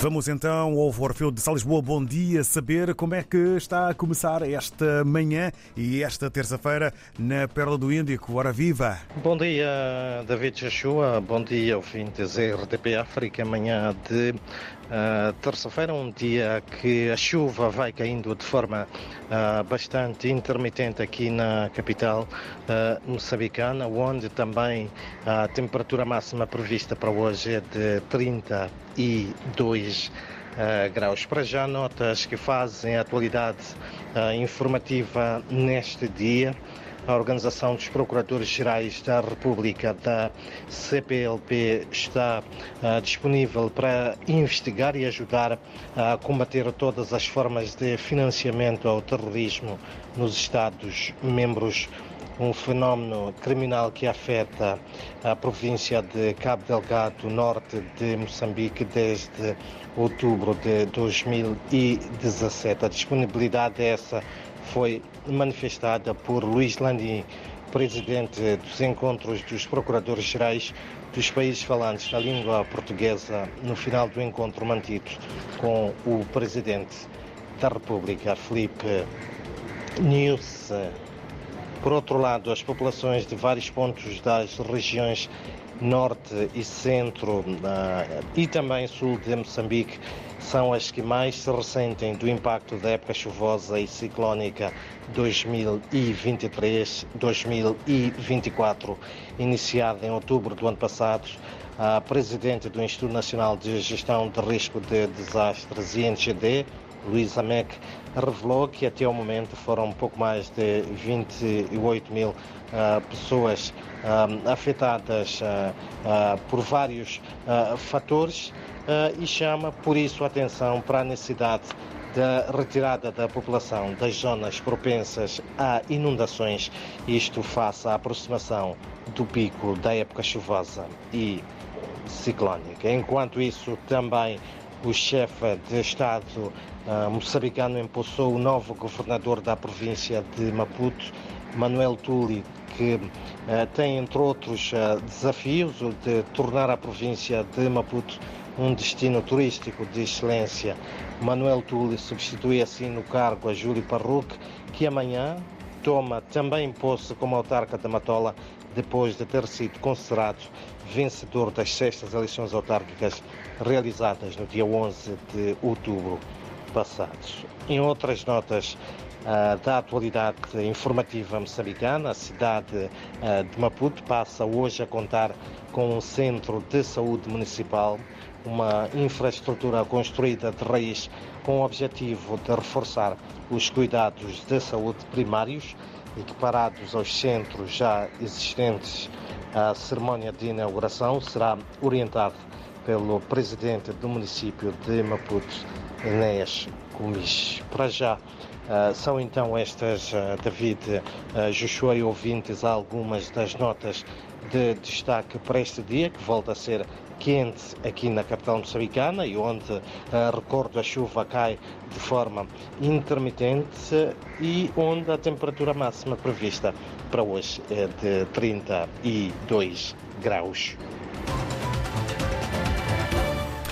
Vamos então ao Orfeu de Salisboa. Bom dia, saber como é que está a começar esta manhã e esta terça-feira na Pérola do Índico. hora viva! Bom dia, David Chachua. Bom dia, ouvintes RTP África. Manhã de uh, terça-feira, um dia que a chuva vai caindo de forma uh, bastante intermitente aqui na capital uh, moçambicana, onde também a temperatura máxima prevista para hoje é de 32 16 uh, ah, graus. Para já, notas que fazem a atualidade uh, informativa neste dia. A Organização dos Procuradores Gerais da República da CPLP está uh, disponível para investigar e ajudar a combater todas as formas de financiamento ao terrorismo nos Estados-membros um fenómeno criminal que afeta a província de Cabo Delgado, norte de Moçambique, desde outubro de 2017. A disponibilidade dessa foi manifestada por Luís Landim, presidente dos encontros dos procuradores-gerais dos países falantes da língua portuguesa, no final do encontro mantido com o presidente da República, Felipe News. Por outro lado, as populações de vários pontos das regiões norte e centro uh, e também sul de Moçambique são as que mais se ressentem do impacto da época chuvosa e ciclónica 2023-2024, iniciada em outubro do ano passado. A presidente do Instituto Nacional de Gestão de Risco de Desastres, INGD, Luísa Mec, revelou que até o momento foram pouco mais de 28 mil uh, pessoas uh, afetadas uh, por vários fatores e chama por isso a atenção para a necessidade da retirada da população das zonas propensas a inundações, isto face à aproximação do pico da época chuvosa e ciclónica. Enquanto isso, também o chefe de Estado uh, moçambicano empossou o novo governador da província de Maputo, Manuel Tuli, que uh, tem, entre outros uh, desafios, o de tornar a província de Maputo um destino turístico de excelência. Manuel Tuli substitui assim no cargo a Júlio Parruque, que amanhã toma também posse como autarca da Matola, depois de ter sido considerado vencedor das sextas eleições autárquicas realizadas no dia 11 de outubro passados. Em outras notas uh, da atualidade informativa moçambicana, a cidade uh, de Maputo passa hoje a contar com um centro de saúde municipal, uma infraestrutura construída de raiz com o objetivo de reforçar os cuidados de saúde primários, equiparados aos centros já existentes. A cerimónia de inauguração será orientada pelo presidente do município de Maputo, Enéas Gomes. Para já, uh, são então estas, uh, David, uh, Joshua e ouvintes, algumas das notas de destaque para este dia, que volta a ser quente aqui na capital moçambicana e onde, recordo, a chuva cai de forma intermitente e onde a temperatura máxima prevista para hoje é de 32 graus.